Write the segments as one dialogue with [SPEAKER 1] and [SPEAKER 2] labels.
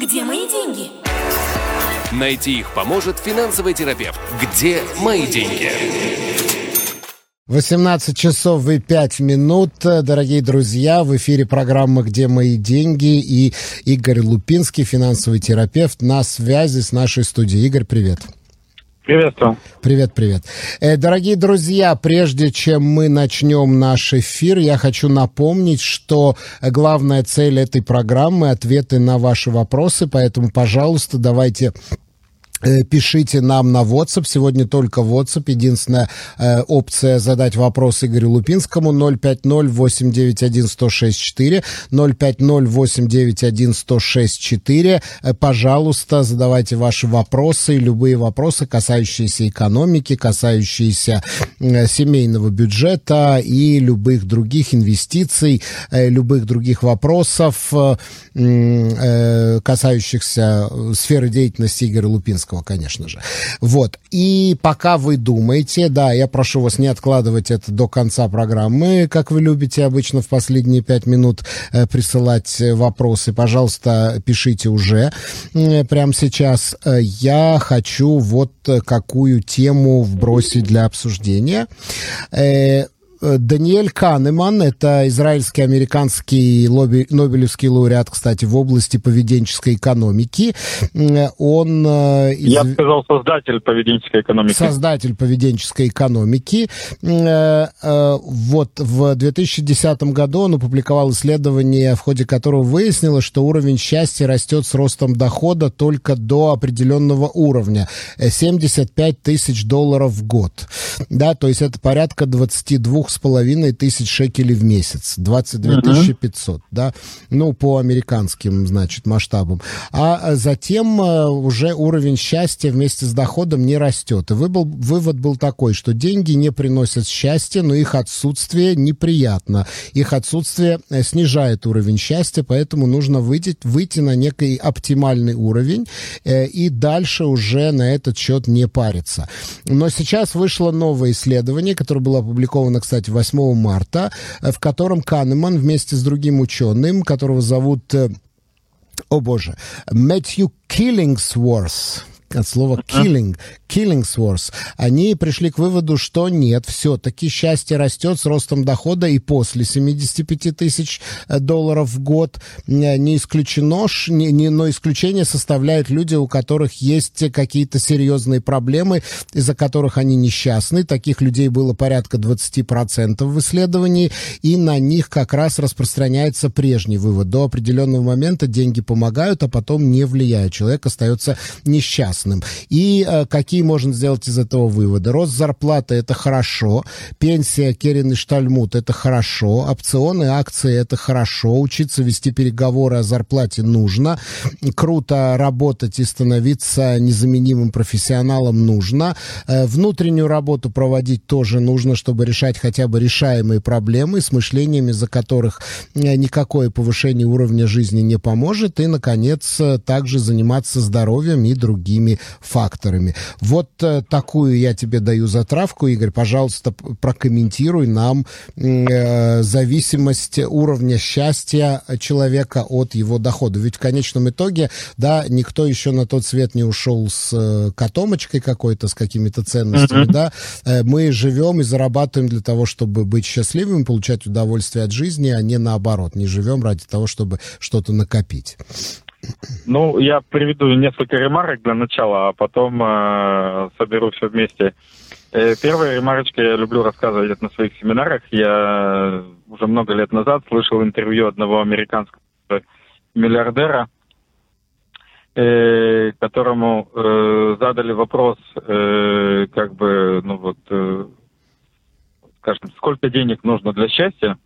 [SPEAKER 1] Где мои деньги?
[SPEAKER 2] Найти их поможет финансовый терапевт. Где мои деньги?
[SPEAKER 3] 18 часов и 5 минут, дорогие друзья, в эфире программа «Где мои деньги» и Игорь Лупинский, финансовый терапевт, на связи с нашей студией. Игорь, привет.
[SPEAKER 4] Приветствую.
[SPEAKER 3] Привет, привет. Э, дорогие друзья, прежде чем мы начнем наш эфир, я хочу напомнить, что главная цель этой программы – ответы на ваши вопросы, поэтому, пожалуйста, давайте пишите нам на WhatsApp. Сегодня только WhatsApp. Единственная э, опция задать вопрос Игорю Лупинскому 050-891-1064. 050-891-1064. Э, пожалуйста, задавайте ваши вопросы, любые вопросы, касающиеся экономики, касающиеся э, семейного бюджета и любых других инвестиций, э, любых других вопросов, э, э, касающихся сферы деятельности Игоря Лупинского английского, конечно же. Вот. И пока вы думаете, да, я прошу вас не откладывать это до конца программы, как вы любите обычно в последние пять минут э, присылать вопросы. Пожалуйста, пишите уже э, прямо сейчас. Э, я хочу вот какую тему вбросить для обсуждения. Э, Э, Даниэль Канеман, это израильский американский лобби, Нобелевский лауреат, кстати, в области поведенческой экономики. Он...
[SPEAKER 4] Э. Я бы сказал, создатель поведенческой экономики.
[SPEAKER 3] Создатель поведенческой экономики. Э, вот в 2010 году он опубликовал исследование, в ходе которого выяснилось, что уровень счастья растет с ростом дохода только до определенного уровня. 75 тысяч долларов в год. Да, то есть это порядка 22 с половиной тысяч шекелей в месяц, 22 тысячи 500, да, ну, по американским, значит, масштабам. А затем э, уже уровень счастья вместе с доходом не растет. И выбыл, вывод был такой, что деньги не приносят счастья, но их отсутствие неприятно. Их отсутствие э, снижает уровень счастья, поэтому нужно выйти, выйти на некий оптимальный уровень э, и дальше уже на этот счет не париться. Но сейчас вышло новое исследование, которое было опубликовано, кстати, кстати, 8 марта, э, в котором Канеман вместе с другим ученым, которого зовут э, о боже, Мэтью Киллингсворс, от слова killing, Killingsworth, они пришли к выводу, что нет, все-таки счастье растет с ростом дохода и после 75 тысяч э, долларов в год. Э, не исключено, не, не, но исключение составляют люди, у которых есть какие-то серьезные проблемы, из-за которых они несчастны. Таких людей было порядка 20% в исследовании, и на них как раз распространяется прежний вывод. До определенного момента деньги помогают, а потом не влияют. Человек остается несчастным. И э, какие можно сделать из этого выводы? Рост зарплаты – это хорошо, пенсия Керин и Штальмут – это хорошо, опционы, акции – это хорошо, учиться вести переговоры о зарплате нужно, круто работать и становиться незаменимым профессионалом нужно, э, внутреннюю работу проводить тоже нужно, чтобы решать хотя бы решаемые проблемы с мышлениями, за которых э, никакое повышение уровня жизни не поможет, и, наконец, э, также заниматься здоровьем и другими факторами. Вот э, такую я тебе даю затравку, Игорь. Пожалуйста, прокомментируй нам э, зависимость уровня счастья человека от его дохода. Ведь в конечном итоге, да, никто еще на тот свет не ушел с э, котомочкой какой-то, с какими-то ценностями, mm-hmm. да. Э, мы живем и зарабатываем для того, чтобы быть счастливыми, получать удовольствие от жизни, а не наоборот. Не живем ради того, чтобы что-то накопить.
[SPEAKER 4] Ну, я приведу несколько ремарок для начала, а потом э, соберу все вместе. Э, первая ремарочка, я люблю рассказывать это на своих семинарах. Я уже много лет назад слышал интервью одного американского миллиардера, э, которому э, задали вопрос, э, как бы, ну вот, э, скажем, сколько денег нужно для счастья.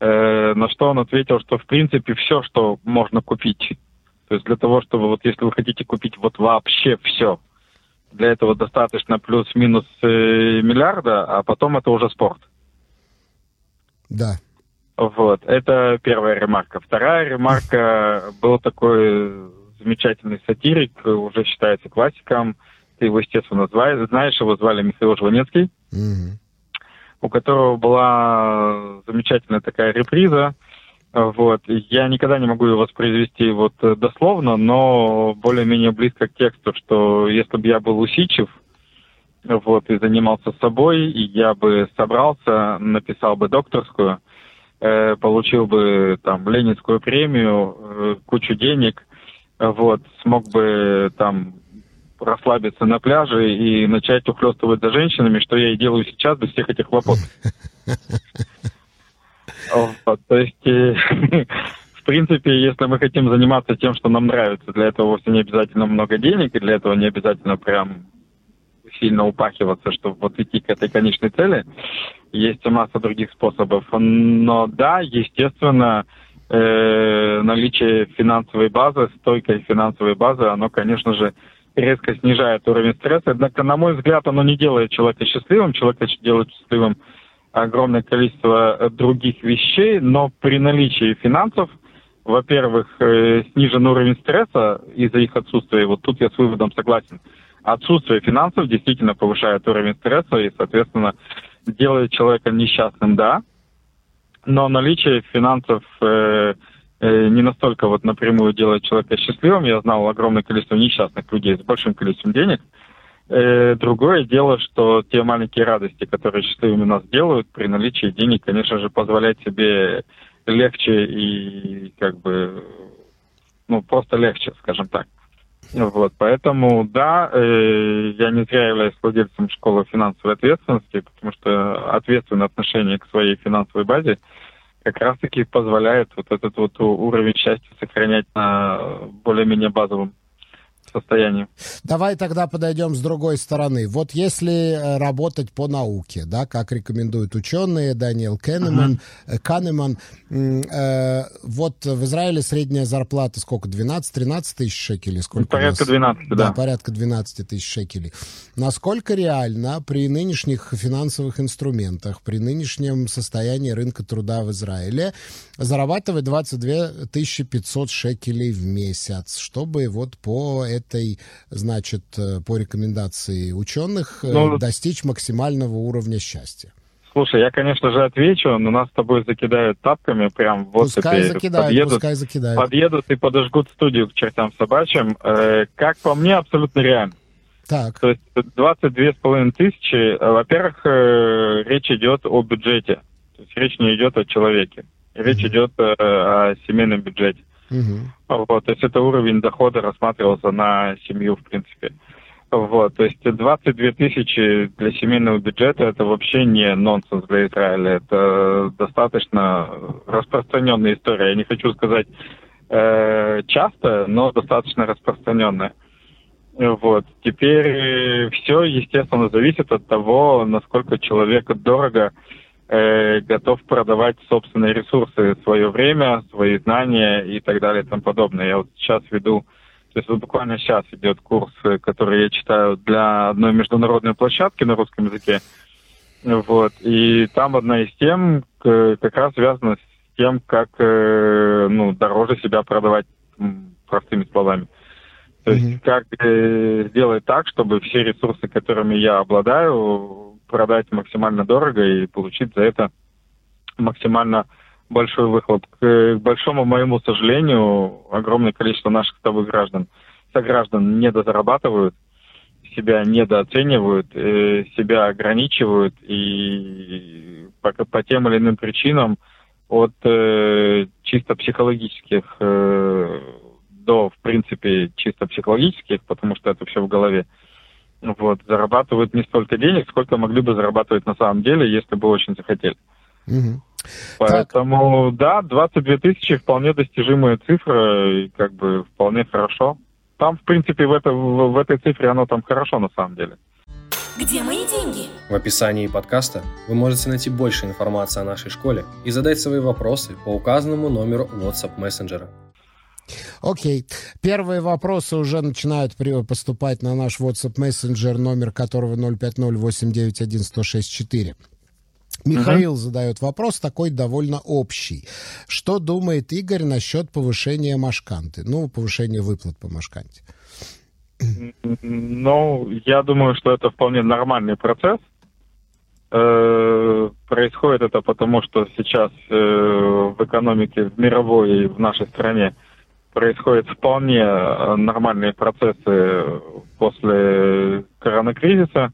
[SPEAKER 4] Э, на что он ответил, что в принципе все, что можно купить. То есть для того, чтобы вот если вы хотите купить вот вообще все, для этого достаточно плюс-минус э, миллиарда, а потом это уже спорт.
[SPEAKER 3] Да.
[SPEAKER 4] Вот, это первая ремарка. Вторая ремарка, был такой замечательный сатирик, уже считается классиком, ты его, естественно, знаешь, его звали Михаил Жванецкий. Mm-hmm у которого была замечательная такая реприза, Вот. Я никогда не могу его воспроизвести вот э, дословно, но более-менее близко к тексту, что если бы я был усидчив, вот, и занимался собой, и я бы собрался, написал бы докторскую, э, получил бы там Ленинскую премию, э, кучу денег, вот, смог бы там расслабиться на пляже и начать ухлёстывать за женщинами, что я и делаю сейчас без всех этих хлопот. То есть, э, в принципе, если мы хотим заниматься тем, что нам нравится, для этого вовсе не обязательно много денег, и для этого не обязательно прям сильно упахиваться, чтобы вот идти к этой конечной цели. Есть масса других способов. Но да, естественно, э, наличие финансовой базы, стойкой финансовой базы, оно, конечно же, резко снижает уровень стресса. Однако, на мой взгляд, оно не делает человека счастливым. Человека делает счастливым огромное количество э, других вещей, но при наличии финансов, во-первых, э, снижен уровень стресса из-за их отсутствия. Вот тут я с выводом согласен. Отсутствие финансов действительно повышает уровень стресса и, соответственно, делает человека несчастным, да. Но наличие финансов э, не настолько вот напрямую делает человека счастливым. Я знал огромное количество несчастных людей с большим количеством денег – Э, другое дело, что те маленькие радости, которые счастливыми нас делают, при наличии денег, конечно же, позволять себе легче и как бы, ну, просто легче, скажем так. Вот, поэтому, да, э, я не зря являюсь владельцем школы финансовой ответственности, потому что ответственное отношение к своей финансовой базе как раз-таки позволяет вот этот вот уровень счастья сохранять на более-менее базовом состоянии.
[SPEAKER 3] Давай тогда подойдем с другой стороны. Вот если э, работать по науке, да, как рекомендуют ученые, Даниэл Кеннеман, uh-huh. Канеман, э, вот в Израиле средняя зарплата сколько, 12-13 тысяч шекелей? Сколько
[SPEAKER 4] порядка 12, да.
[SPEAKER 3] Да, порядка 12 тысяч шекелей. Насколько реально при нынешних финансовых инструментах, при нынешнем состоянии рынка труда в Израиле зарабатывать 22 500 шекелей в месяц, чтобы вот по этой, значит, э, по рекомендации ученых э, ну, достичь максимального уровня счастья?
[SPEAKER 4] Слушай, я, конечно же, отвечу, но нас с тобой закидают тапками прям вот
[SPEAKER 3] пускай закидают, подъедут, пускай закидают.
[SPEAKER 4] подъедут и подожгут студию к чертям собачьим. Э, как по мне, абсолютно реально.
[SPEAKER 3] Так.
[SPEAKER 4] То есть 22,5 тысячи, э, во-первых, э, речь идет о бюджете. То есть речь не идет о человеке. Речь mm-hmm. идет э, о семейном бюджете. Угу. Вот, то есть это уровень дохода рассматривался на семью, в принципе. Вот, то есть 22 тысячи для семейного бюджета это вообще не нонсенс для Израиля. Это достаточно распространенная история. Я не хочу сказать э, часто, но достаточно распространенная. Вот. Теперь все, естественно, зависит от того, насколько человеку дорого э, готов продавать собственные ресурсы, свое время, свои знания и так далее и тому подобное. Я вот сейчас веду, то есть вот буквально сейчас идет курс, который я читаю для одной международной площадки на русском языке. Вот. И там одна из тем как раз связана с тем, как э, ну, дороже себя продавать простыми словами. То есть mm-hmm. как э, сделать так, чтобы все ресурсы, которыми я обладаю, продать максимально дорого и получить за это максимально большой выхлоп. К большому моему сожалению, огромное количество наших с тобой граждан, сограждан недозарабатывают, себя недооценивают, э, себя ограничивают и по, по тем или иным причинам от э, чисто психологических э, до, в принципе, чисто психологических, потому что это все в голове, вот, зарабатывают не столько денег, сколько могли бы зарабатывать на самом деле, если бы очень захотели. Угу. Поэтому, так. да, 22 тысячи вполне достижимая цифра, и как бы вполне хорошо. Там, в принципе, в, это, в, в этой цифре оно там хорошо на самом деле.
[SPEAKER 2] Где мои деньги? В описании подкаста вы можете найти больше информации о нашей школе и задать свои вопросы по указанному номеру WhatsApp мессенджера.
[SPEAKER 3] Окей. Первые вопросы уже начинают поступать на наш WhatsApp мессенджер, номер которого 050-891-1064. Михаил uh-huh. задает вопрос такой довольно общий. Что думает Игорь насчет повышения Машканты? Ну, повышения выплат по Машканте.
[SPEAKER 4] Ну, я думаю, что это вполне нормальный процесс. Э, происходит это потому, что сейчас э, в экономике, в мировой и в нашей стране происходят вполне э, нормальные процессы после коронакризиса.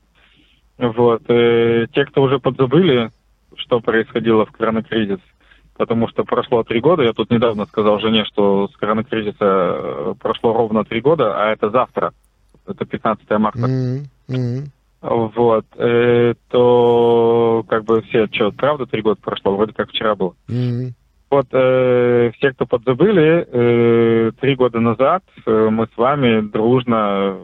[SPEAKER 4] Вот. И те, кто уже подзабыли, что происходило в коронакризис, потому что прошло три года, я тут недавно сказал жене, что с коронакризиса прошло ровно три года, а это завтра, это 15 марта. Mm-hmm вот, э, то как бы все, что, правда, три года прошло, вроде как вчера было. Mm-hmm. Вот э, все, кто подзабыли, э, три года назад э, мы с вами дружно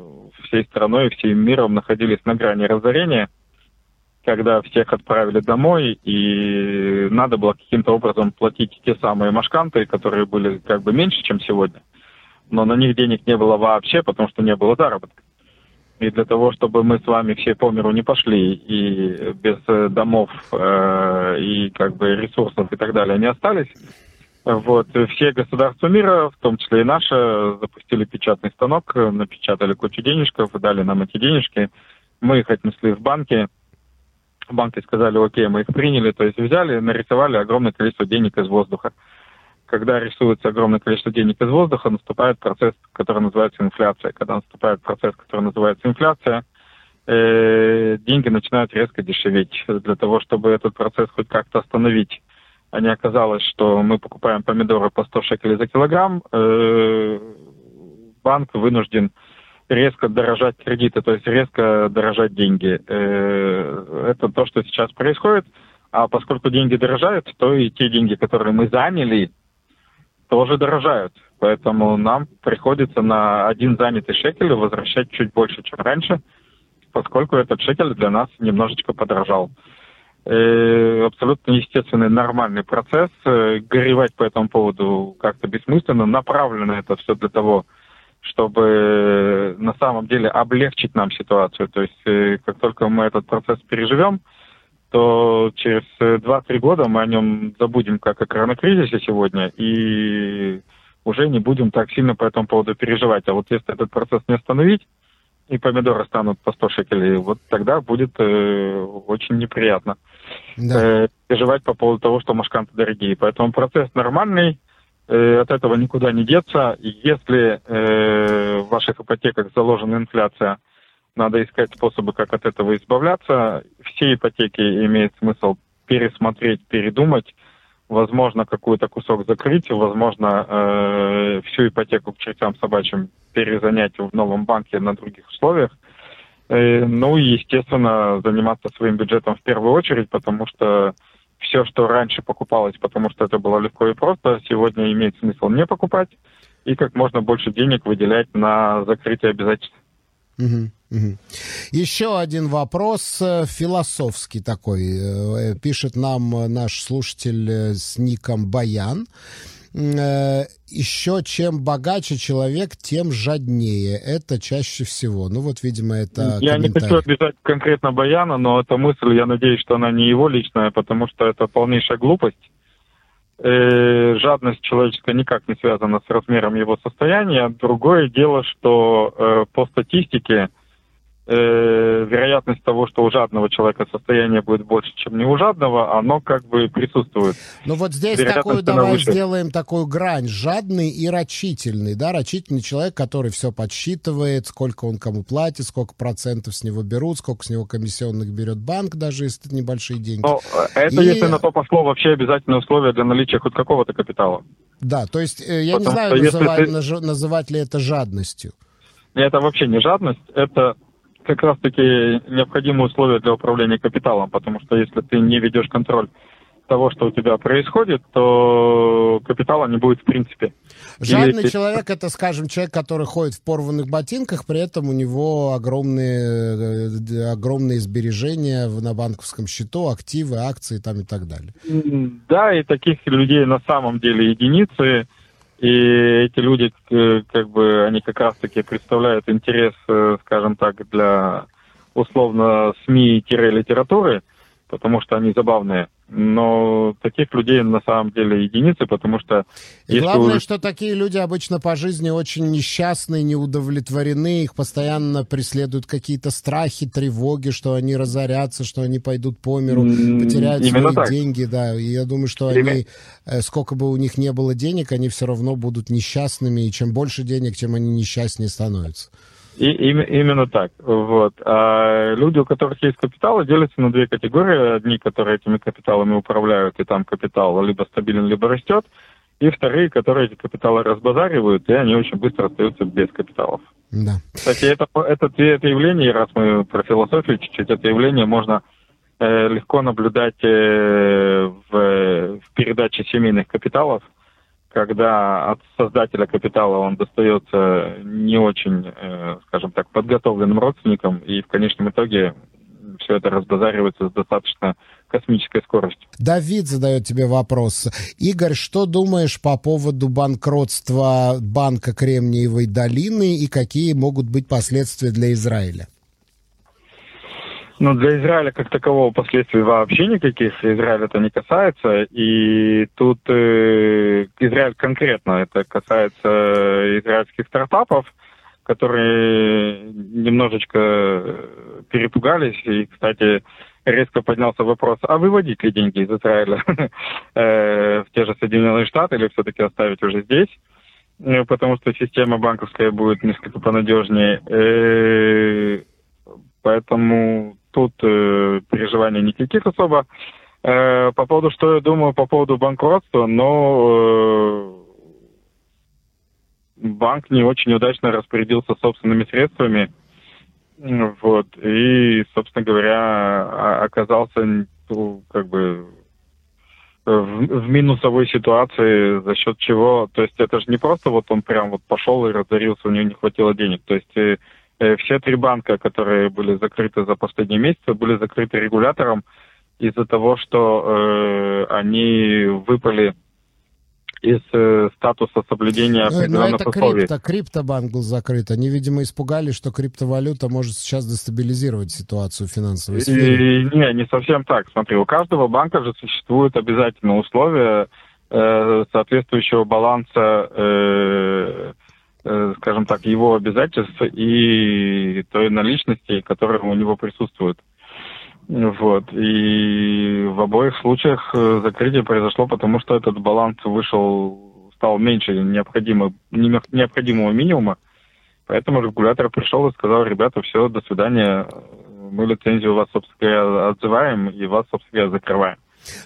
[SPEAKER 4] всей страной, всем миром находились на грани разорения, когда всех отправили домой, и надо было каким-то образом платить те самые машканты, которые были как бы меньше, чем сегодня. Но на них денег не было вообще, потому что не было заработка. И для того, чтобы мы с вами все по миру не пошли и без э, домов э, и как бы ресурсов и так далее не остались, вот, все государства мира, в том числе и наше, запустили печатный станок, напечатали кучу денежков, дали нам эти денежки. Мы их отнесли в банки. Банки сказали, окей, мы их приняли, то есть взяли, нарисовали огромное количество денег из воздуха когда рисуется огромное количество денег из воздуха, наступает процесс, который называется инфляция. Когда наступает процесс, который называется инфляция, э, деньги начинают резко дешеветь. Для того, чтобы этот процесс хоть как-то остановить, а не оказалось, что мы покупаем помидоры по 100 шекелей за килограмм, э, банк вынужден резко дорожать кредиты, то есть резко дорожать деньги. Э, это то, что сейчас происходит. А поскольку деньги дорожают, то и те деньги, которые мы заняли, тоже дорожают. Поэтому нам приходится на один занятый шекель возвращать чуть больше, чем раньше, поскольку этот шекель для нас немножечко подорожал. И э, абсолютно естественный, нормальный процесс. Э, горевать по этому поводу как-то бессмысленно. Направлено это все для того, чтобы на самом деле облегчить нам ситуацию. То есть э, как только мы этот процесс переживем, то через 2-3 э, года мы о нем забудем как о коронакризисе сегодня и уже не будем так сильно по этому поводу переживать. А вот если этот процесс не остановить, и помидоры станут по 100 шекелей, вот тогда будет э, очень неприятно да. э, переживать по поводу того, что машканты дорогие. Поэтому процесс нормальный, э, от этого никуда не деться. Если э, в ваших ипотеках заложена инфляция – надо искать способы, как от этого избавляться. Все ипотеки имеет смысл пересмотреть, передумать. Возможно, какой-то кусок закрыть, возможно, э, всю ипотеку к чертям собачьим перезанять в новом банке на других условиях. Э, ну и, естественно, заниматься своим бюджетом в первую очередь, потому что все, что раньше покупалось, потому что это было легко и просто, сегодня имеет смысл не покупать и как можно больше денег выделять на закрытие обязательств.
[SPEAKER 3] Угу. Еще один вопрос э, философский такой. Э, пишет нам наш слушатель э, с ником Баян. Еще чем богаче человек, тем жаднее. Это чаще всего. Ну вот, видимо, это
[SPEAKER 4] Я не хочу обижать конкретно Баяна, но эта мысль, я надеюсь, что она не его личная, потому что это полнейшая глупость. Э, жадность человеческая никак не связана с размером его состояния. Другое дело, что э, по статистике э, вероятность того, что у жадного человека состояние будет больше, чем не у жадного, оно как бы присутствует.
[SPEAKER 3] Ну вот здесь такую давай выше. сделаем такую грань. Жадный и рачительный. Да, рачительный человек, который все подсчитывает, сколько он кому платит, сколько процентов с него берут, сколько с него комиссионных берет банк, даже если это небольшие деньги. Но
[SPEAKER 4] это, и... если на то пошло, вообще обязательное условие для наличия хоть какого-то капитала.
[SPEAKER 3] Да, то есть э, я Потому не знаю, называть, ты... называть ли это жадностью.
[SPEAKER 4] Это вообще не жадность, это как раз-таки необходимые условия для управления капиталом, потому что если ты не ведешь контроль того, что у тебя происходит, то капитала не будет в принципе.
[SPEAKER 3] Жадный Или... человек это, скажем, человек, который ходит в порванных ботинках, при этом у него огромные, э, огромные сбережения на банковском счету, активы, акции там и так далее.
[SPEAKER 4] Да, и таких людей на самом деле единицы. И эти люди, э, как бы, они как раз-таки представляют интерес, э, скажем так, для условно СМИ-литературы, потому что они забавные. Но таких людей на самом деле единицы, потому что...
[SPEAKER 3] И главное, вы... что такие люди обычно по жизни очень несчастные, неудовлетворены, их постоянно преследуют какие-то страхи, тревоги, что они разорятся, что они пойдут по миру, потеряют Именно свои так. деньги, да. И я думаю, что Именно... они, э, сколько бы у них не было денег, они все равно будут несчастными, и чем больше денег, тем они несчастнее становятся.
[SPEAKER 4] И, именно так. Вот. А люди, у которых есть капитал, делятся на две категории. Одни, которые этими капиталами управляют, и там капитал либо стабилен, либо растет. И вторые, которые эти капиталы разбазаривают, и они очень быстро остаются без капиталов. Да. Кстати, это, это, это явление, раз мы про философию чуть-чуть, это явление можно э, легко наблюдать э, в, в передаче семейных капиталов когда от создателя капитала он достается не очень, э, скажем так, подготовленным родственникам, и в конечном итоге все это разбазаривается с достаточно космической скоростью.
[SPEAKER 3] Давид задает тебе вопрос. Игорь, что думаешь по поводу банкротства банка Кремниевой долины и какие могут быть последствия для Израиля?
[SPEAKER 4] Ну, для Израиля как такового последствий вообще никаких. Израиль это не касается. И тут э, Израиль конкретно это касается израильских стартапов, которые немножечко перепугались. И, кстати, резко поднялся вопрос, а выводить ли деньги из Израиля э, в те же Соединенные Штаты или все-таки оставить уже здесь? Э, потому что система банковская будет несколько понадежнее. Поэтому тут э, переживаний никаких особо. Э, по поводу, что я думаю по поводу банкротства, но э, банк не очень удачно распорядился собственными средствами. Вот. И, собственно говоря, оказался ну, как бы в, в минусовой ситуации, за счет чего, то есть это же не просто вот он прям вот пошел и разорился, у него не хватило денег. То есть Э, все три банка, которые были закрыты за последние месяцы, были закрыты регулятором из-за того, что э, они выпали из э, статуса соблюдения
[SPEAKER 3] ну, определенных это условий. Крипто, криптобанк был закрыт. Они, видимо, испугались, что криптовалюта может сейчас дестабилизировать ситуацию финансовой сферы.
[SPEAKER 4] И, не, не совсем так. Смотри, у каждого банка же существуют обязательно условия э, соответствующего баланса э, Э, скажем так, его обязательств и той наличности, которая у него присутствует. Вот. И в обоих случаях э, закрытие произошло, потому что этот баланс вышел, стал меньше необходимого, необходимого минимума. Поэтому регулятор пришел и сказал, ребята, все, до свидания, мы лицензию у вас, собственно говоря, отзываем и вас, собственно говоря, закрываем.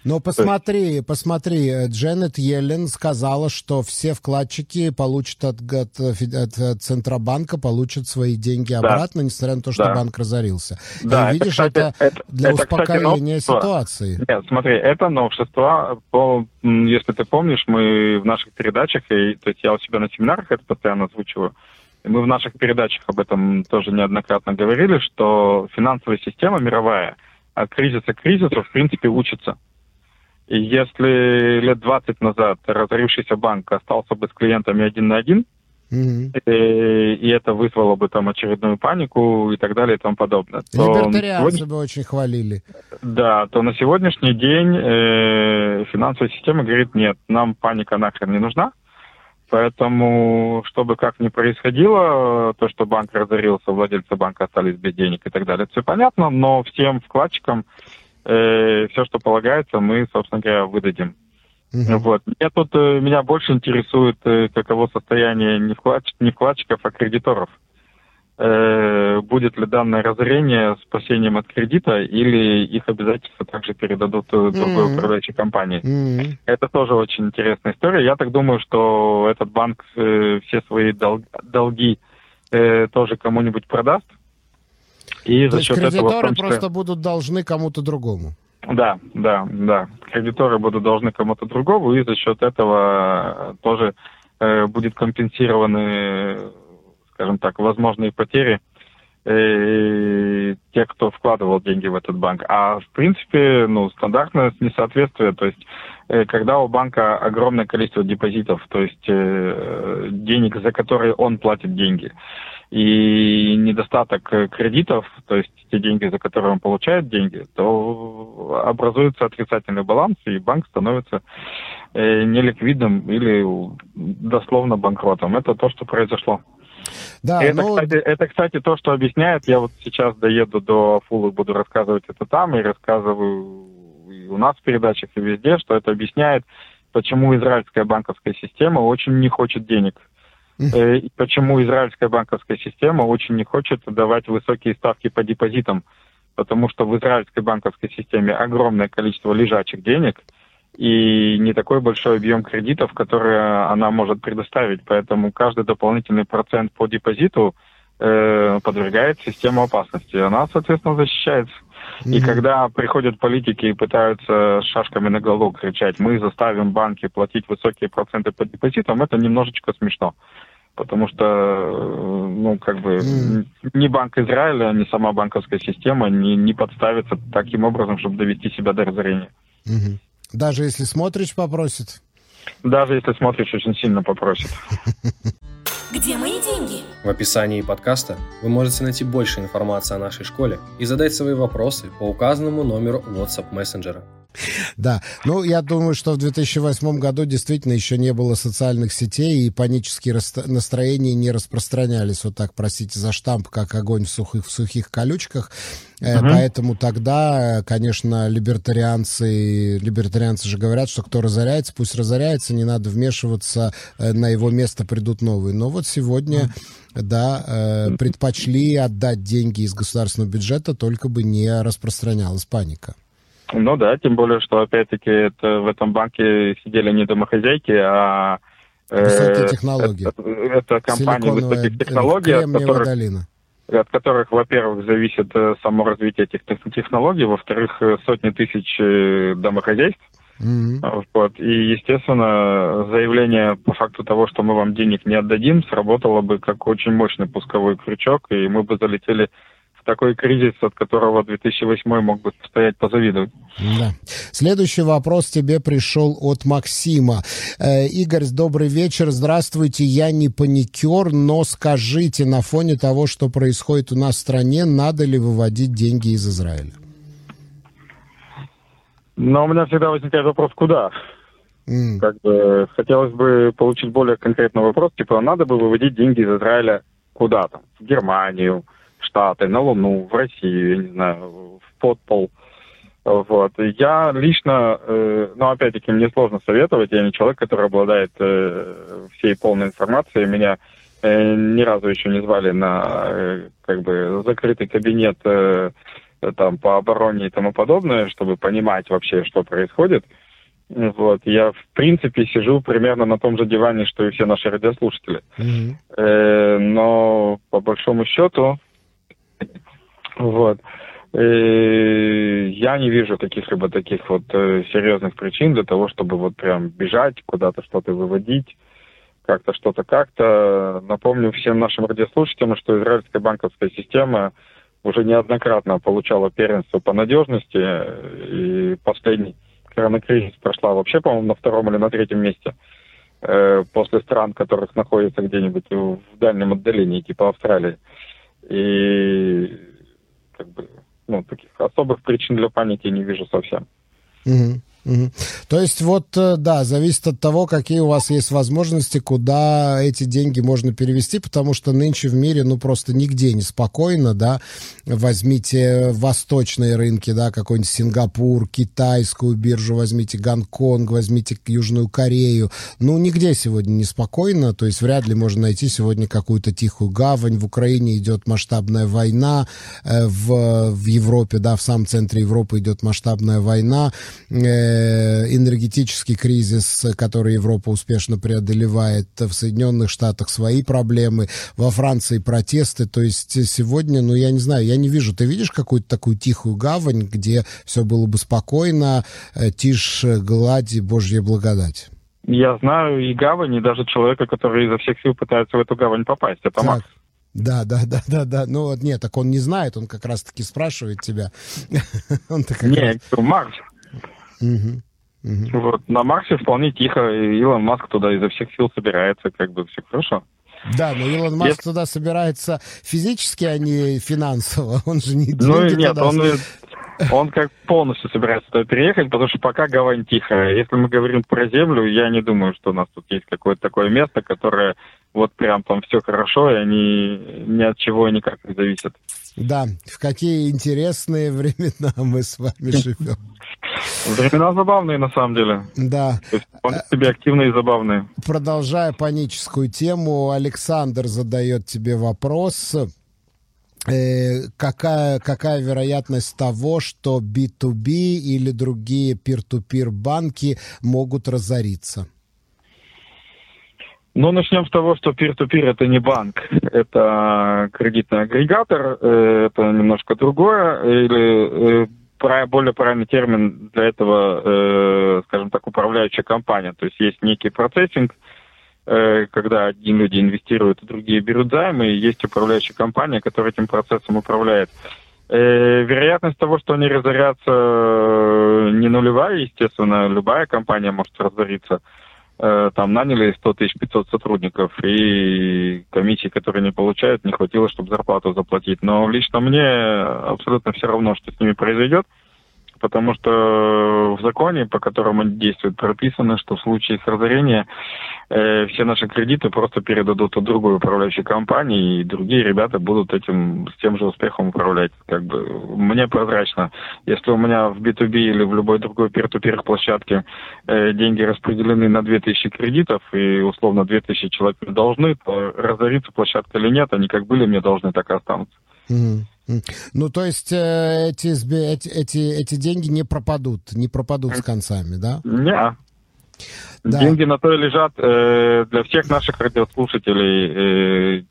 [SPEAKER 3] Но посмотри, посмотри, Дженнет Йеллен сказала, что все вкладчики получат от, от, от, от Центробанка, получат свои деньги обратно, да. несмотря на то, что да. банк разорился.
[SPEAKER 4] Да,
[SPEAKER 3] И видишь, это, кстати, это, для это, успокоения кстати, ситуации.
[SPEAKER 4] Нет, смотри, это новшество. По, если ты помнишь, мы в наших передачах, и, то есть я у себя на семинарах это постоянно озвучиваю, и мы в наших передачах об этом тоже неоднократно говорили, что финансовая система мировая от кризиса к кризису, в принципе, учится. И если лет 20 назад разорившийся банк остался бы с клиентами один на один, Mm-hmm. И, и это вызвало бы там очередную панику и так далее и тому подобное.
[SPEAKER 3] Либертарианцы сегодня... бы очень хвалили.
[SPEAKER 4] Да, то на сегодняшний день э, финансовая система говорит, нет, нам паника нахрен не нужна. Поэтому, чтобы как ни происходило, то, что банк разорился, владельцы банка остались без денег и так далее, все понятно, но всем вкладчикам э, все, что полагается, мы, собственно говоря, выдадим. Uh-huh. Вот. Меня тут э, меня больше интересует, э, каково состояние не, вкладч, не вкладчиков, а кредиторов. Э, будет ли данное разорение спасением от кредита или их обязательства также передадут э, другой управляющей компании. Uh-huh. Это тоже очень интересная история. Я так думаю, что этот банк э, все свои дол- долги э, тоже кому-нибудь продаст.
[SPEAKER 3] И То за счет кредиторы этого, числе... просто будут должны кому-то другому.
[SPEAKER 4] Да, да, да. Кредиторы будут должны кому-то другому, и за счет этого тоже э, будет компенсированы, скажем так, возможные потери э, тех, кто вкладывал деньги в этот банк. А в принципе, ну, стандартное несоответствие, то есть э, когда у банка огромное количество депозитов, то есть э, денег, за которые он платит деньги, и недостаток кредитов, то есть те деньги, за которые он получает деньги, то образуется отрицательный баланс, и банк становится э, неликвидным или дословно банкротом. Это то, что произошло. Да, это, но... кстати, это, кстати, то, что объясняет. Я вот сейчас доеду до Фулы, буду рассказывать это там, и рассказываю и у нас в передачах, и везде, что это объясняет, почему израильская банковская система очень не хочет денег. Э, и почему израильская банковская система очень не хочет давать высокие ставки по депозитам. Потому что в израильской банковской системе огромное количество лежачих денег – и не такой большой объем кредитов, которые она может предоставить. Поэтому каждый дополнительный процент по депозиту э, подвергает систему опасности. Она, соответственно, защищается. Mm-hmm. И когда приходят политики и пытаются шашками на голову кричать, мы заставим банки платить высокие проценты по депозитам, это немножечко смешно. Потому что, э, ну, как бы, mm. ни Банк Израиля, ни сама банковская система не, не подставится таким образом, чтобы довести себя до разорения.
[SPEAKER 3] Mm-hmm. Даже если смотришь, попросит?
[SPEAKER 4] Даже если смотришь, очень сильно попросит.
[SPEAKER 2] Где мои деньги? В описании подкаста вы можете найти больше информации о нашей школе и задать свои вопросы по указанному номеру WhatsApp мессенджера.
[SPEAKER 3] Да, ну, я думаю, что в 2008 году действительно еще не было социальных сетей, и панические настроения не распространялись, вот так, простите за штамп, как огонь в сухих, в сухих колючках. Uh-huh. Поэтому тогда, конечно, либертарианцы, либертарианцы же говорят, что кто разоряется, пусть разоряется, не надо вмешиваться, э, на его место придут новые. Но вот сегодня, uh-huh. да, э, предпочли отдать деньги из государственного бюджета, только бы не распространялась паника.
[SPEAKER 4] Ну да, тем более, что опять-таки это, в этом банке сидели не домохозяйки, а
[SPEAKER 3] э, высокие технологии.
[SPEAKER 4] Это, это компания высоких технологий, от которых, долина. от которых, во-первых, зависит э, само развитие этих технологий, во-вторых, э, сотни тысяч домохозяйств. Mm-hmm. Вот. И, естественно, заявление по факту того, что мы вам денег не отдадим, сработало бы как очень мощный пусковой крючок, и мы бы залетели такой кризис, от которого 2008 мог бы стоять позавидовать.
[SPEAKER 3] Да. Следующий вопрос тебе пришел от Максима. Э, Игорь, добрый вечер. Здравствуйте. Я не паникер, но скажите, на фоне того, что происходит у нас в стране, надо ли выводить деньги из Израиля?
[SPEAKER 4] Но у меня всегда возникает вопрос, куда? Mm. Как бы хотелось бы получить более конкретный вопрос, типа, надо бы выводить деньги из Израиля куда там? В Германию, Штаты, на Луну, в Россию, я не знаю, в подпол. Вот. Я лично, э, ну, опять-таки, мне сложно советовать, я не человек, который обладает э, всей полной информацией. Меня э, ни разу еще не звали на, э, как бы, закрытый кабинет э, там по обороне и тому подобное, чтобы понимать вообще, что происходит. Вот. Я, в принципе, сижу примерно на том же диване, что и все наши радиослушатели. Mm-hmm. Э, но, по большому счету, вот. И я не вижу каких-либо таких вот э, серьезных причин для того, чтобы вот прям бежать, куда-то что-то выводить, как-то что-то как-то. Напомню всем нашим радиослушателям, что израильская банковская система уже неоднократно получала первенство по надежности, и последний коронакризис прошла вообще, по-моему, на втором или на третьем месте э, после стран, которых находятся где-нибудь в дальнем отдалении, типа Австралии. И как бы, ну, таких особых причин для паники не вижу совсем.
[SPEAKER 3] Угу. То есть вот, э, да, зависит от того, какие у вас есть возможности, куда эти деньги можно перевести, потому что нынче в мире, ну, просто нигде не спокойно, да. Возьмите восточные рынки, да, какой-нибудь Сингапур, китайскую биржу возьмите, Гонконг, возьмите Южную Корею. Ну, нигде сегодня не спокойно, то есть вряд ли можно найти сегодня какую-то тихую гавань. В Украине идет масштабная война, э, в, в Европе, да, в самом центре Европы идет масштабная война, Э, энергетический кризис, который Европа успешно преодолевает, в Соединенных Штатах свои проблемы, во Франции протесты. То есть сегодня, ну, я не знаю, я не вижу. Ты видишь какую-то такую тихую гавань, где все было бы спокойно, э, тишь, гладь Божья благодать?
[SPEAKER 4] Я знаю и гавань, и даже человека, который изо всех сил пытается в эту гавань попасть. Это так. Макс.
[SPEAKER 3] Да, да, да, да, да. Ну, нет, так он не знает, он как раз-таки спрашивает тебя.
[SPEAKER 4] он-то как Нет, раз... Макс. Угу. Угу. Вот. На Марсе вполне тихо, Илон Маск туда изо всех сил собирается, как бы все хорошо.
[SPEAKER 3] Да, но Илон Маск Если... туда собирается физически, а не финансово. Он же не
[SPEAKER 4] Ну нет, туда... он, он как полностью собирается туда переехать, потому что пока гавань тихая. Если мы говорим про землю, я не думаю, что у нас тут есть какое-то такое место, которое вот прям там все хорошо, и они ни от чего никак не зависят.
[SPEAKER 3] Да, в какие интересные времена мы с вами живем.
[SPEAKER 4] Времена забавные, на самом деле.
[SPEAKER 3] Да.
[SPEAKER 4] То есть он тебе активные и забавные.
[SPEAKER 3] Продолжая паническую тему, Александр задает тебе вопрос. Э, какая, какая вероятность того, что B2B или другие peer-to-peer банки могут разориться?
[SPEAKER 4] Ну, начнем с того, что peer-to-peer это не банк, это кредитный агрегатор, э, это немножко другое, или э, более правильный термин для этого, э, скажем так, управляющая компания. То есть есть некий процессинг, когда одни люди инвестируют, другие берут займы, и есть управляющая компания, которая этим процессом управляет. Вероятность того, что они разорятся, не нулевая, естественно, любая компания может разориться – там наняли 100 тысяч 500 сотрудников, и комиссии, которые не получают, не хватило, чтобы зарплату заплатить. Но лично мне абсолютно все равно, что с ними произойдет потому что в законе, по которому они действуют, прописано, что в случае их разорения э, все наши кредиты просто передадут другой управляющей компании, и другие ребята будут этим с тем же успехом управлять. Как бы мне прозрачно. Если у меня в B2B или в любой другой peer-to-peer площадке э, деньги распределены на 2000 кредитов, и условно 2000 человек должны, то разорится площадка или нет, они как были мне должны, так и останутся.
[SPEAKER 3] Mm-hmm. Ну, то есть э, эти, эти, эти, эти деньги не пропадут, не пропадут с концами, да?
[SPEAKER 4] Нет. Да. Деньги на то и лежат э, для всех наших радиослушателей. Э,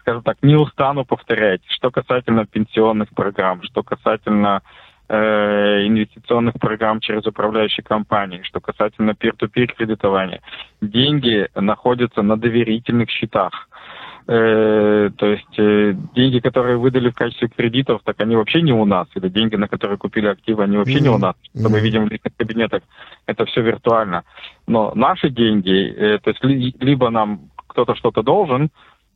[SPEAKER 4] скажем так, не устану повторять, что касательно пенсионных программ, что касательно э, инвестиционных программ через управляющие компании, что касательно peer-to-peer кредитования. Деньги находятся на доверительных счетах. Э, то есть э, деньги, которые выдали в качестве кредитов, так они вообще не у нас. Или деньги, на которые купили активы, они вообще mm-hmm. не у нас. Что мы видим в личных кабинетах, это все виртуально. Но наши деньги, э, то есть ли, либо нам кто-то что-то должен,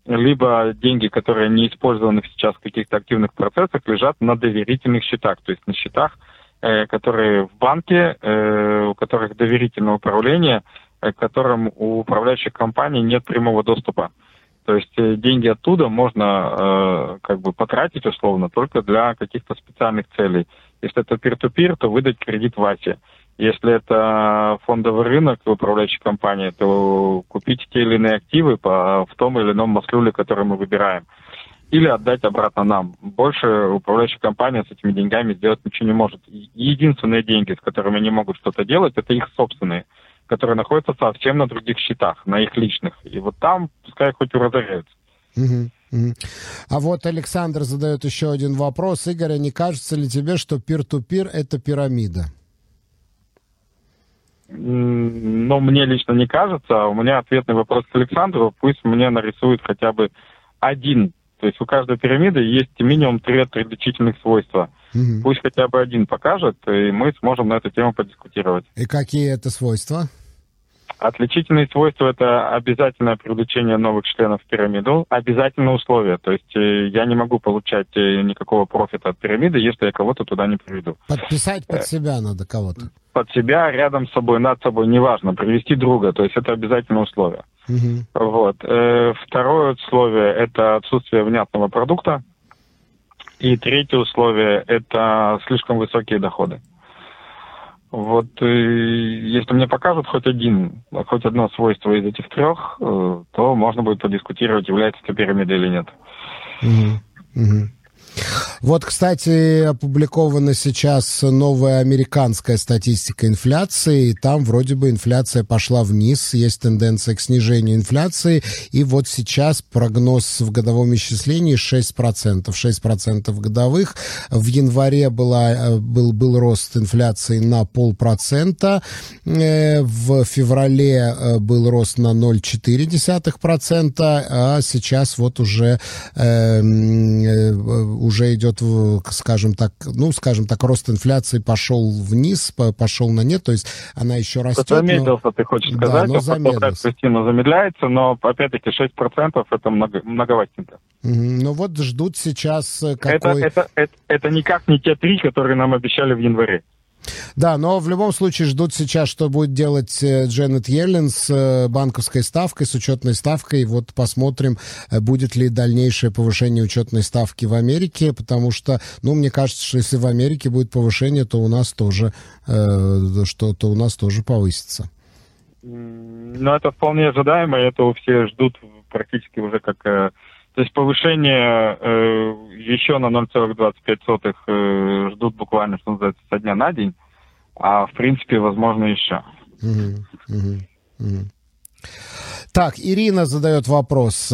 [SPEAKER 4] либо деньги, которые не использованы сейчас в каких-то активных процессах, лежат на доверительных счетах, то есть на счетах, э, которые в банке, э, у которых доверительное управление, э, к которым у управляющих компаний нет прямого доступа. То есть э, деньги оттуда можно э, как бы потратить условно только для каких-то специальных целей. Если это peer-to-peer, то выдать кредит Васе. Если это фондовый рынок управляющей компании, то купить те или иные активы по, в том или ином маслюле, который мы выбираем. Или отдать обратно нам. Больше управляющая компания с этими деньгами сделать ничего не может. Единственные деньги, с которыми они могут что-то делать, это их собственные которые находятся совсем на других счетах, на их личных. И вот там пускай хоть разоряются.
[SPEAKER 3] А вот Александр задает еще один вопрос. Игорь, а не кажется ли тебе, что пир-ту-пир – это пирамида?
[SPEAKER 4] Ну, мне лично не кажется. У меня ответный вопрос к Александру. Пусть мне нарисует хотя бы один. То есть у каждой пирамиды есть минимум три отличительных свойства. Угу. Пусть хотя бы один покажет, и мы сможем на эту тему подискутировать.
[SPEAKER 3] И какие это свойства?
[SPEAKER 4] Отличительные свойства – это обязательное привлечение новых членов в пирамиду, обязательное условие. То есть э, я не могу получать э, никакого профита от пирамиды, если я кого-то туда не приведу.
[SPEAKER 3] Подписать под э, себя надо кого-то.
[SPEAKER 4] Под себя, рядом с собой, над собой, неважно, привести друга. То есть это обязательное условие. Угу. Вот. Второе условие – это отсутствие внятного продукта. И третье условие – это слишком высокие доходы. Вот э, если мне покажут хоть один, хоть одно свойство из этих трех, э, то можно будет подискутировать, является это пирамида или нет.
[SPEAKER 3] Угу. Угу. Вот, кстати, опубликована сейчас новая американская статистика инфляции, и там вроде бы инфляция пошла вниз, есть тенденция к снижению инфляции, и вот сейчас прогноз в годовом исчислении 6%, 6% годовых. В январе была, э, был, был рост инфляции на полпроцента, э, в феврале э, был рост на 0,4%, а сейчас вот уже, уже идет скажем так, ну, скажем так, рост инфляции пошел вниз, пошел на нет, то есть она еще растет.
[SPEAKER 4] Замедлился, но... ты хочешь сказать, да, но замедлился. замедляется, но опять-таки 6% это много, многоватенько.
[SPEAKER 3] Ну вот ждут сейчас э, какой...
[SPEAKER 4] Это, это, это, это никак не те три, которые нам обещали в январе.
[SPEAKER 3] Да, но в любом случае ждут сейчас, что будет делать э, Дженнет Йеллен с э, банковской ставкой, с учетной ставкой. Вот посмотрим, э, будет ли дальнейшее повышение учетной ставки в Америке, потому что, ну, мне кажется, что если в Америке будет повышение, то у нас тоже, э, что, то у нас тоже повысится.
[SPEAKER 4] Ну, это вполне ожидаемо, это все ждут практически уже как... То есть повышение э, еще на 0,25 э, ждут буквально, что называется, со дня на день, а в принципе, возможно, еще. Угу, угу,
[SPEAKER 3] угу. Так, Ирина задает вопрос.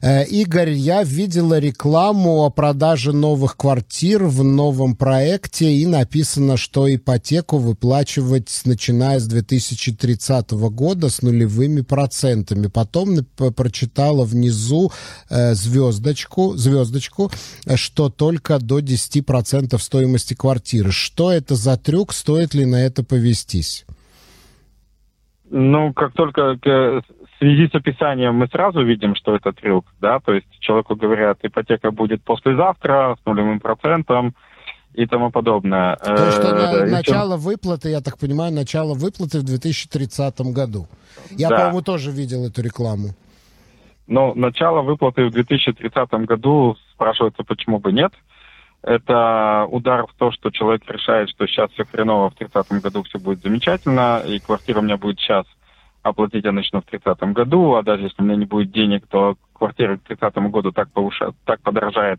[SPEAKER 3] Э, Игорь, я видела рекламу о продаже новых квартир в новом проекте, и написано, что ипотеку выплачивать начиная с 2030 года с нулевыми процентами. Потом прочитала внизу э, звездочку, звездочку, что только до 10% стоимости квартиры. Что это за трюк? Стоит ли на это повестись?
[SPEAKER 4] Ну, как только в связи с описанием мы сразу видим, что это трюк, да, то есть человеку говорят, ипотека будет послезавтра с нулевым процентом и тому подобное.
[SPEAKER 3] То есть, что на, э, начало выплаты, я так понимаю, начало выплаты в 2030 году. Я, да. по-моему, тоже видел эту рекламу.
[SPEAKER 4] Ну, начало выплаты в 2030 году, спрашивается, почему бы нет. Это удар в то, что человек решает, что сейчас все хреново, в 30 году все будет замечательно, и квартира у меня будет сейчас оплатить я начну в 30 году, а даже если у меня не будет денег, то квартира к 30 году так, повышает, так подорожает,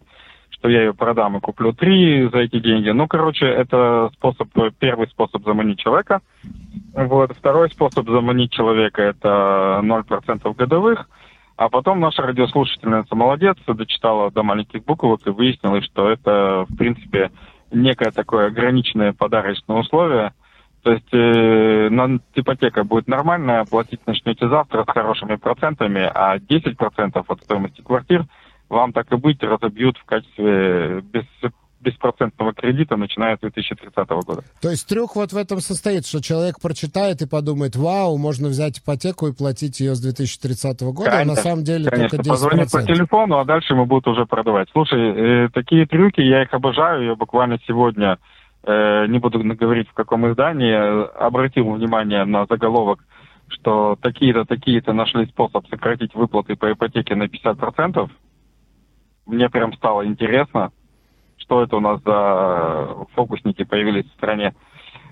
[SPEAKER 4] что я ее продам и куплю три за эти деньги. Ну, короче, это способ, первый способ заманить человека. Вот. Второй способ заманить человека – это 0% годовых. А потом наша радиослушательница молодец, дочитала до маленьких буквок и выяснилось, что это, в принципе, некое такое ограниченное подарочное условие – то есть э, ипотека будет нормальная, платить начнете завтра с хорошими процентами, а 10% от стоимости квартир вам так и быть разобьют в качестве без, беспроцентного кредита, начиная с 2030 года.
[SPEAKER 3] То есть трюк вот в этом состоит, что человек прочитает и подумает, вау, можно взять ипотеку и платить ее с 2030 года, конечно, а на самом деле конечно. только 10%.
[SPEAKER 4] Позвонить по телефону, а дальше ему будут уже продавать. Слушай, э, такие трюки, я их обожаю, я буквально сегодня Э, не буду говорить в каком издании, обратил внимание на заголовок, что такие-то, такие-то нашли способ сократить выплаты по ипотеке на 50%. Мне прям стало интересно, что это у нас за фокусники появились в стране.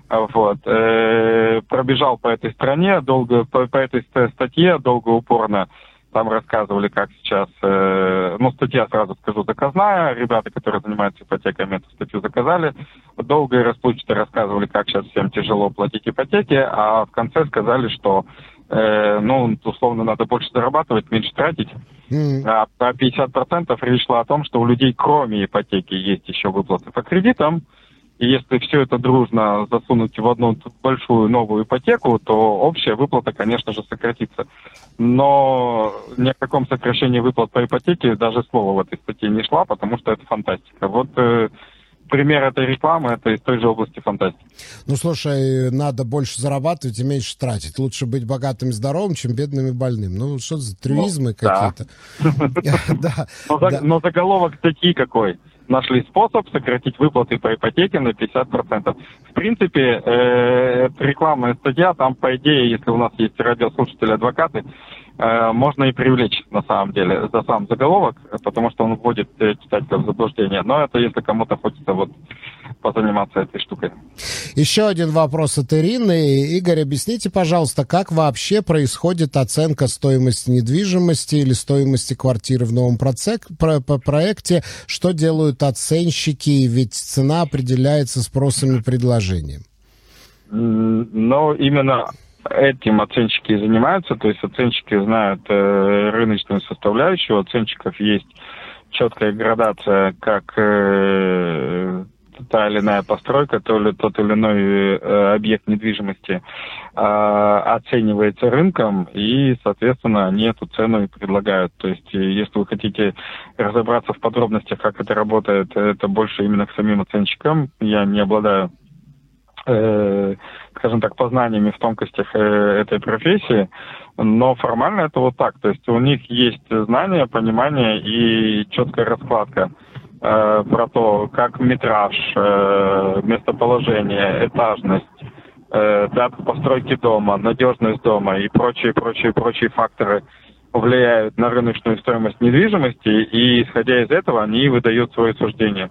[SPEAKER 4] Вот. Э, пробежал по этой стране, долго, по, по этой статье долго, упорно. Там рассказывали, как сейчас, э, ну, статья, сразу скажу, заказная. Ребята, которые занимаются ипотеками, эту статью заказали. Долго и расплывчато рассказывали, как сейчас всем тяжело платить ипотеки, а в конце сказали, что, э, ну, условно, надо больше зарабатывать, меньше тратить. Mm. А 50% речь шла о том, что у людей, кроме ипотеки, есть еще выплаты по кредитам, и если все это дружно засунуть в одну большую новую ипотеку, то общая выплата, конечно же, сократится. Но ни о каком сокращении выплат по ипотеке даже слова в этой статье не шла, потому что это фантастика. Вот э, пример этой рекламы, это из той же области фантастики.
[SPEAKER 3] Ну, слушай, надо больше зарабатывать и меньше тратить. Лучше быть богатым и здоровым, чем бедным и больным. Ну, что за трюизмы ну, какие-то?
[SPEAKER 4] Но заголовок статьи какой? нашли способ сократить выплаты по ипотеке на 50%. В принципе, э, рекламная статья, там, по идее, если у нас есть радиослушатели-адвокаты, можно и привлечь, на самом деле, за сам заголовок, потому что он вводит э, читателя в заблуждение. Но это если кому-то хочется вот позаниматься этой штукой.
[SPEAKER 3] Еще один вопрос от Ирины. Игорь, объясните, пожалуйста, как вообще происходит оценка стоимости недвижимости или стоимости квартиры в новом проекте? Что делают оценщики? Ведь цена определяется спросом и предложением.
[SPEAKER 4] Но именно этим оценщики и занимаются, то есть оценщики знают э, рыночную составляющую, у оценщиков есть четкая градация как э, та или иная постройка, то ли тот или иной э, объект недвижимости э, оценивается рынком, и, соответственно, они эту цену и предлагают. То есть, э, если вы хотите разобраться в подробностях, как это работает, это больше именно к самим оценщикам. Я не обладаю э, скажем так, познаниями в тонкостях э, этой профессии, но формально это вот так. То есть у них есть знания, понимание и четкая раскладка э, про то, как метраж, местоположение, этажность, э, дата постройки дома, надежность дома и прочие, прочие, прочие факторы влияют на рыночную стоимость недвижимости, и исходя из этого они выдают свои суждения.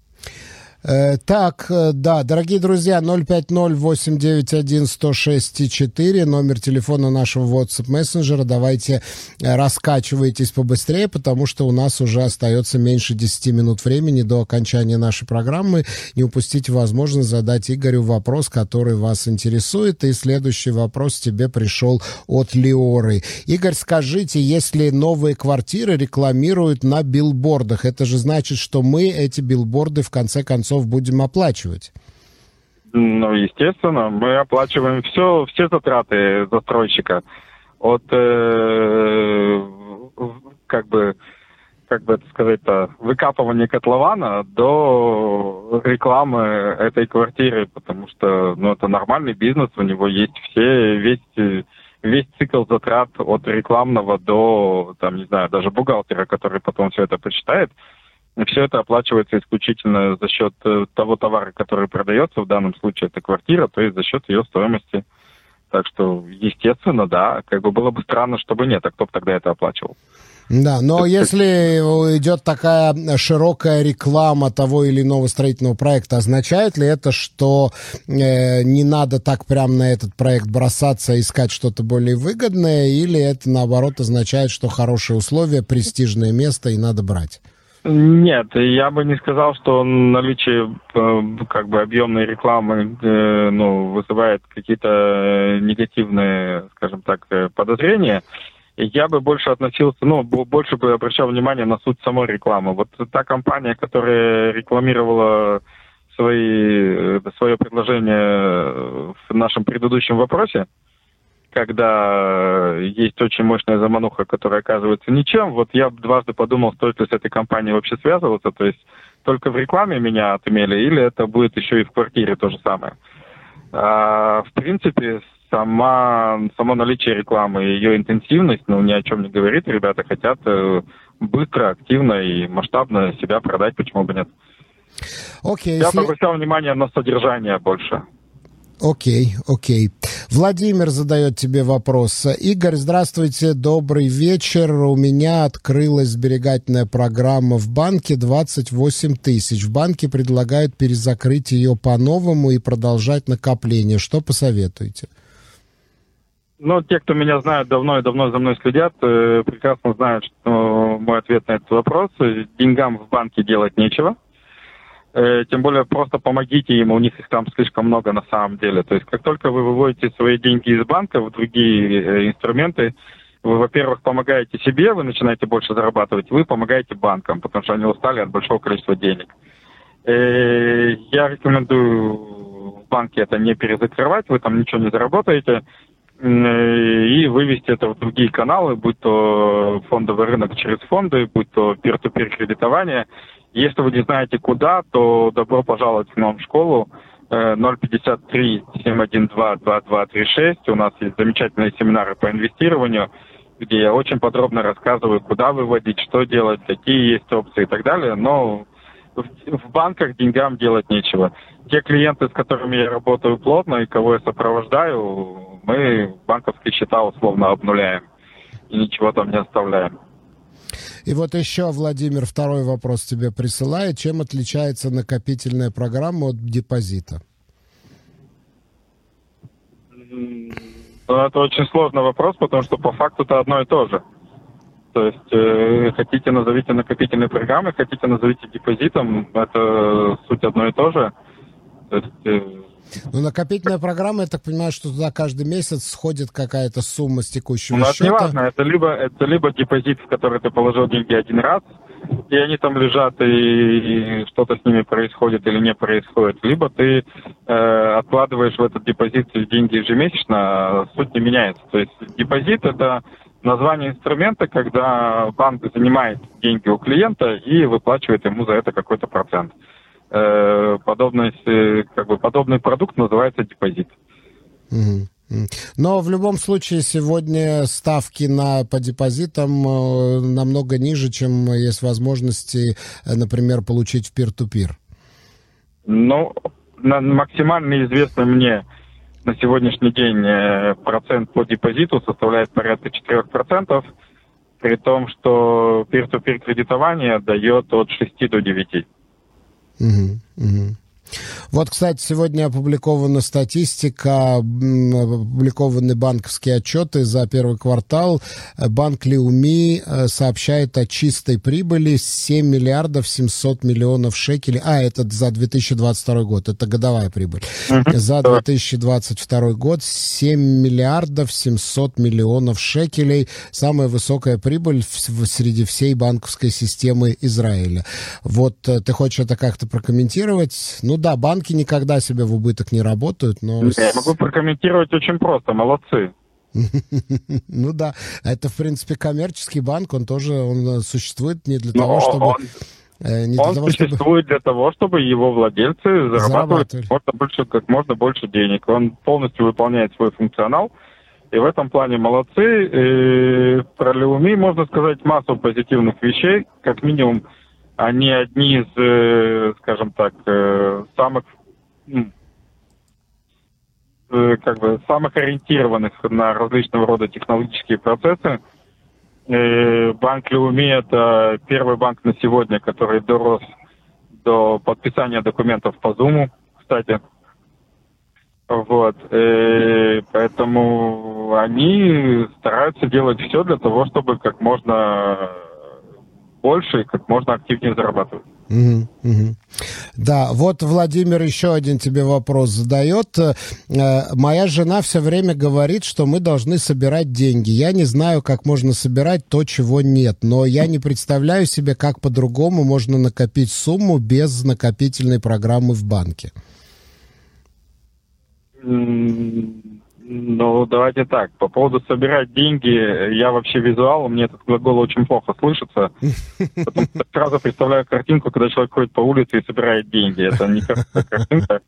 [SPEAKER 3] так, э, да, дорогие друзья, 050-891-106-4, номер телефона нашего WhatsApp мессенджера. Давайте э, раскачивайтесь побыстрее, потому что у нас уже остается меньше 10 минут времени до окончания нашей программы. Не упустите возможность задать Игорю вопрос, который вас интересует. И следующий вопрос тебе пришел от Леоры. Игорь, скажите, если новые квартиры рекламируют на билбордах, это же значит, что мы эти билборды в конце концов концов будем оплачивать?
[SPEAKER 4] Ну, естественно, мы оплачиваем все, все затраты застройщика. От, э, как бы, как бы это сказать-то, выкапывания котлована до рекламы этой квартиры, потому что, ну, это нормальный бизнес, у него есть все, весь, весь цикл затрат от рекламного до, там, не знаю, даже бухгалтера, который потом все это почитает, и все это оплачивается исключительно за счет э, того товара, который продается, в данном случае это квартира, то есть за счет ее стоимости. Так что, естественно, да, как бы было бы странно, чтобы нет, а кто бы тогда это оплачивал?
[SPEAKER 3] Да, но если идет такая широкая реклама того или иного строительного проекта, означает ли это, что э, не надо так прям на этот проект бросаться, искать что-то более выгодное, или это наоборот означает, что хорошие условия, престижное место и надо брать?
[SPEAKER 4] Нет, я бы не сказал, что наличие э, как бы объемной рекламы э, ну, вызывает какие-то э, негативные, скажем так, подозрения. Я бы больше относился, ну, больше бы обращал внимание на суть самой рекламы. Вот та компания, которая рекламировала свои, свое предложение в нашем предыдущем вопросе, когда есть очень мощная замануха, которая оказывается ничем. Вот я дважды подумал, стоит ли с этой компанией вообще связываться, то есть только в рекламе меня отмели, или это будет еще и в квартире то же самое. А, в принципе, сама, само наличие рекламы и ее интенсивность, ну, ни о чем не говорит. Ребята хотят э, быстро, активно и масштабно себя продать, почему бы нет.
[SPEAKER 3] Okay,
[SPEAKER 4] Я если... обращал внимание на содержание больше.
[SPEAKER 3] Окей, окей. Владимир задает тебе вопрос. Игорь, здравствуйте, добрый вечер. У меня открылась сберегательная программа в банке 28 тысяч. В банке предлагают перезакрыть ее по-новому и продолжать накопление. Что посоветуете?
[SPEAKER 4] Ну, те, кто меня знают давно и давно за мной следят, э, прекрасно знают, что мой ответ на этот вопрос. Деньгам в банке делать нечего. Э, тем более просто помогите им, у них их там слишком много на самом деле. То есть как только вы выводите свои деньги из банка в другие э, инструменты, вы, во-первых, помогаете себе, вы начинаете больше зарабатывать, вы помогаете банкам, потому что они устали от большого количества денег. Э, я рекомендую в банке это не перезакрывать, вы там ничего не заработаете, и вывести это в другие каналы, будь то фондовый рынок через фонды, будь то peer-to-peer кредитование, если вы не знаете куда, то добро пожаловать к нам в школу. 053 712 2236. У нас есть замечательные семинары по инвестированию, где я очень подробно рассказываю, куда выводить, что делать, какие есть опции и так далее. Но в, в банках деньгам делать нечего. Те клиенты, с которыми я работаю плотно и кого я сопровождаю, мы банковские счета условно обнуляем и ничего там не оставляем.
[SPEAKER 3] И вот еще, Владимир, второй вопрос тебе присылает. Чем отличается накопительная программа от депозита?
[SPEAKER 4] Ну, это очень сложный вопрос, потому что по факту это одно и то же. То есть э, хотите назовите накопительной программой, хотите назовите депозитом, это суть одно и то же. То есть э,
[SPEAKER 3] Ну, накопительная программа, я так понимаю, что туда каждый месяц сходит какая-то сумма с текущего
[SPEAKER 4] ну,
[SPEAKER 3] счета.
[SPEAKER 4] Ну, это не важно, это либо, это либо депозит, в который ты положил деньги один раз, и они там лежат, и, и что-то с ними происходит или не происходит, либо ты э, откладываешь в этот депозит деньги ежемесячно, а суть не меняется. То есть депозит это название инструмента, когда банк занимает деньги у клиента и выплачивает ему за это какой-то процент. Э, подобный, как бы, подобный продукт называется депозит.
[SPEAKER 3] Но в любом случае сегодня ставки на, по депозитам э, намного ниже, чем есть возможности, э, например, получить в пир-ту-пир.
[SPEAKER 4] Ну, на, максимально известно мне на сегодняшний день процент по депозиту составляет порядка 4%, при том, что пир-ту-пир кредитование дает от 6 до 9.
[SPEAKER 3] Угу, угу. Вот, кстати, сегодня опубликована статистика, опубликованы банковские отчеты за первый квартал. Банк Леуми э, сообщает о чистой прибыли 7 миллиардов 700 миллионов шекелей. А, это за 2022 год, это годовая прибыль. Uh-huh. За 2022 год 7 миллиардов 700 миллионов шекелей. Самая высокая прибыль в, в, среди всей банковской системы Израиля. Вот э, ты хочешь это как-то прокомментировать? Ну да, банки никогда себя в убыток не работают, но...
[SPEAKER 4] Я могу прокомментировать очень просто, молодцы.
[SPEAKER 3] Ну да, это, в принципе, коммерческий банк, он тоже он существует не для того, чтобы...
[SPEAKER 4] Он, э, не он того, существует чтобы... для того, чтобы его владельцы зарабатывали, зарабатывали. Как, можно больше, как можно больше денег. Он полностью выполняет свой функционал, и в этом плане молодцы. И про Леуми можно сказать массу позитивных вещей, как минимум они одни из, э, скажем так, э, самых э, как бы самых ориентированных на различного рода технологические процессы. Банк Леуми – это первый банк на сегодня, который дорос до подписания документов по Zoom, кстати. Вот. Поэтому они стараются делать все для того, чтобы как можно больше и как можно активнее зарабатывать.
[SPEAKER 3] Угу, угу. Да, вот Владимир еще один тебе вопрос задает. Э, моя жена все время говорит, что мы должны собирать деньги. Я не знаю, как можно собирать то, чего нет, но я не представляю себе, как по-другому можно накопить сумму без накопительной программы в банке.
[SPEAKER 4] Ну, давайте так. По поводу собирать деньги, я вообще визуал, мне этот глагол очень плохо слышится. Потому сразу представляю картинку, когда человек ходит по улице и собирает деньги. Это не картинка.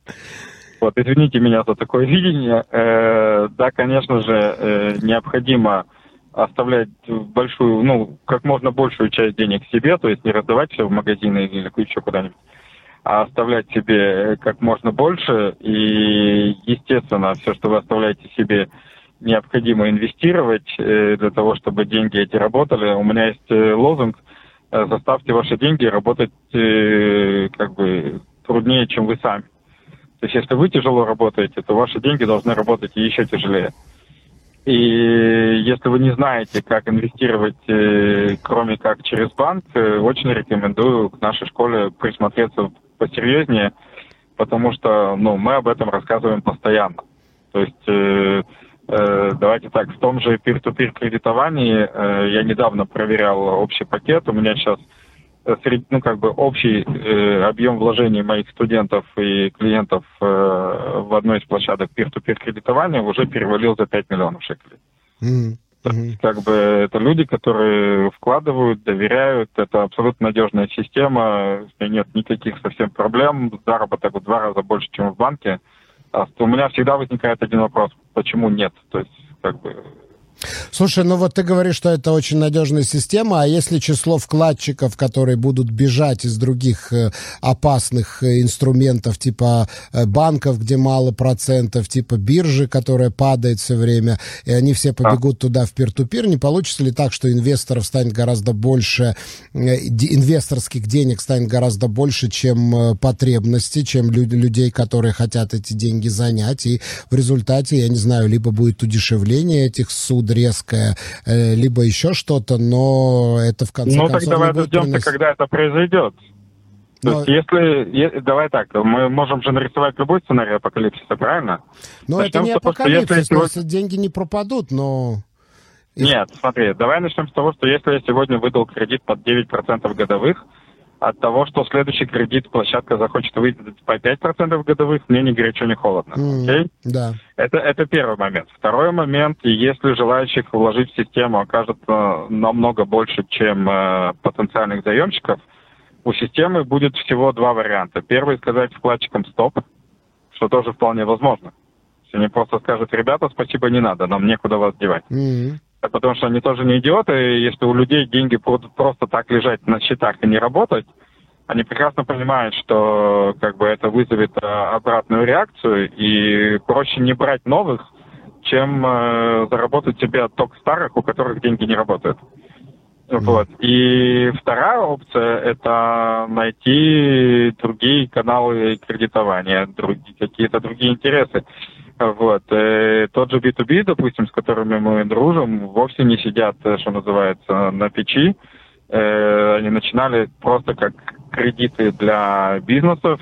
[SPEAKER 4] Вот, извините меня за такое видение. Э, да, конечно же, э, необходимо оставлять большую, ну, как можно большую часть денег себе, то есть не раздавать все в магазины или еще куда-нибудь а оставлять себе как можно больше. И, естественно, все, что вы оставляете себе, необходимо инвестировать э, для того, чтобы деньги эти работали. У меня есть э, лозунг э, «Заставьте ваши деньги работать как бы труднее, чем вы сами». То есть если вы тяжело работаете, то ваши деньги должны работать еще тяжелее. И если вы не знаете, как инвестировать, кроме как через банк, очень рекомендую к нашей школе присмотреться посерьезнее, потому что ну, мы об этом рассказываем постоянно. То есть, э, э, давайте так, в том же peer-to-peer кредитовании э, я недавно проверял общий пакет. У меня сейчас э, ну, как бы общий э, объем вложений моих студентов и клиентов э, в одной из площадок peer-to-peer кредитования уже перевалил за 5 миллионов шекелей. Mm-hmm. Mm-hmm. Как бы это люди, которые вкладывают, доверяют. Это абсолютно надежная система. Нет никаких совсем проблем. Заработок в два раза больше, чем в банке. А у меня всегда возникает один вопрос: почему нет? То есть, как бы
[SPEAKER 3] Слушай, ну вот ты говоришь, что это очень надежная система, а если число вкладчиков, которые будут бежать из других э, опасных э, инструментов, типа э, банков, где мало процентов, типа биржи, которая падает все время, и они все побегут туда в пир-ту-пир, не получится ли так, что инвесторов станет гораздо больше, инвесторских денег станет гораздо больше, чем потребности, чем людей, которые хотят эти деньги занять, и в результате, я не знаю, либо будет удешевление этих суд резкое, э, либо еще что-то, но это в конце
[SPEAKER 4] ну,
[SPEAKER 3] концов...
[SPEAKER 4] Ну, тогда давай дождемся, приносить... когда это произойдет. То Но... есть, если, давай так, мы можем же нарисовать любой сценарий апокалипсиса, правильно?
[SPEAKER 3] Ну, это не апокалипсис, того, если... деньги не пропадут, но...
[SPEAKER 4] Нет, смотри, давай начнем с того, что если я сегодня выдал кредит под 9% годовых, от того, что следующий кредит площадка захочет выйти по 5% годовых, мне не горячо, не холодно. Mm, okay?
[SPEAKER 3] Да.
[SPEAKER 4] Это, это первый момент. Второй момент, если желающих вложить в систему окажется намного больше, чем э, потенциальных заемщиков, у системы будет всего два варианта. Первый сказать вкладчикам стоп, что тоже вполне возможно. Если они просто скажут, ребята, спасибо, не надо, нам некуда вас девать. Mm-hmm потому что они тоже не идиоты. Если у людей деньги будут просто так лежать на счетах и не работать, они прекрасно понимают, что как бы это вызовет э, обратную реакцию, и проще не брать новых, чем э, заработать себе отток старых, у которых деньги не работают. Вот. И вторая опция – это найти другие каналы кредитования, другие, какие-то другие интересы. Вот. И э, тот же B2B, допустим, с которыми мы дружим, вовсе не сидят, э, что называется, на печи. Э, они начинали просто как кредиты для бизнесов.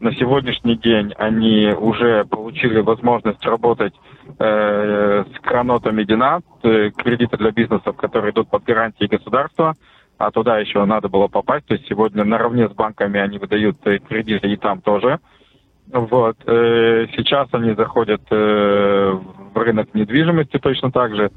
[SPEAKER 4] На сегодняшний день они уже получили возможность работать э, с кранотами Динат, кредиты для бизнесов, которые идут под гарантией государства, а туда еще надо было попасть. То есть сегодня наравне с банками они выдают кредиты и там тоже. Вот. Э, сейчас они заходят э, в рынок недвижимости точно так же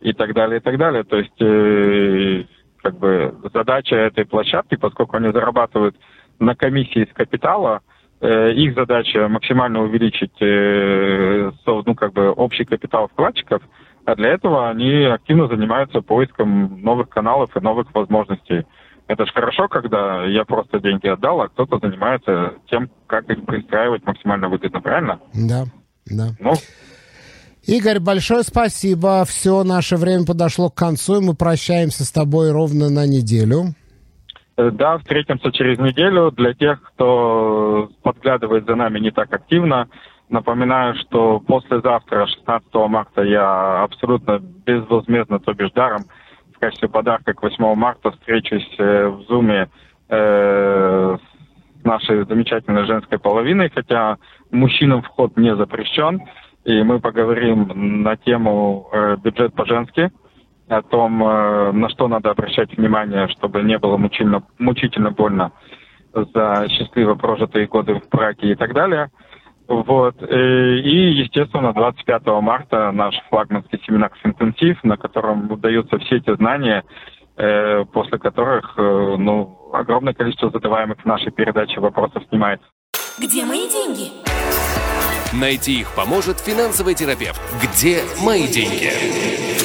[SPEAKER 4] и так далее, и так далее. То есть, э, как бы задача этой площадки, поскольку они зарабатывают на комиссии с капитала, их задача максимально увеличить ну, как бы общий капитал вкладчиков, а для этого они активно занимаются поиском новых каналов и новых возможностей. Это же хорошо, когда я просто деньги отдал, а кто-то занимается тем, как их пристраивать максимально выгодно, правильно?
[SPEAKER 3] Да, да. Ну, Игорь, большое спасибо. Все, наше время подошло к концу, и мы прощаемся с тобой ровно на неделю.
[SPEAKER 4] Э, да, встретимся через неделю. Для тех, кто подглядывает за нами не так активно, напоминаю, что послезавтра, 16 марта, я абсолютно безвозмездно, то бишь даром, качестве подарка к 8 марта встречусь э, в Зуме э, с нашей замечательной женской половиной, хотя мужчинам вход не запрещен. И мы поговорим на тему э, бюджет по-женски, о том, э, на что надо обращать внимание, чтобы не было мучительно, мучительно больно за счастливо прожитые годы в браке и так далее – вот. Э, и, естественно, 25 марта наш флагманский семинар «Интенсив», на котором даются все эти знания, э, после которых э, ну, огромное количество задаваемых в нашей передаче вопросов снимается.
[SPEAKER 1] Где мои деньги? Найти их поможет финансовый терапевт. Где мои деньги?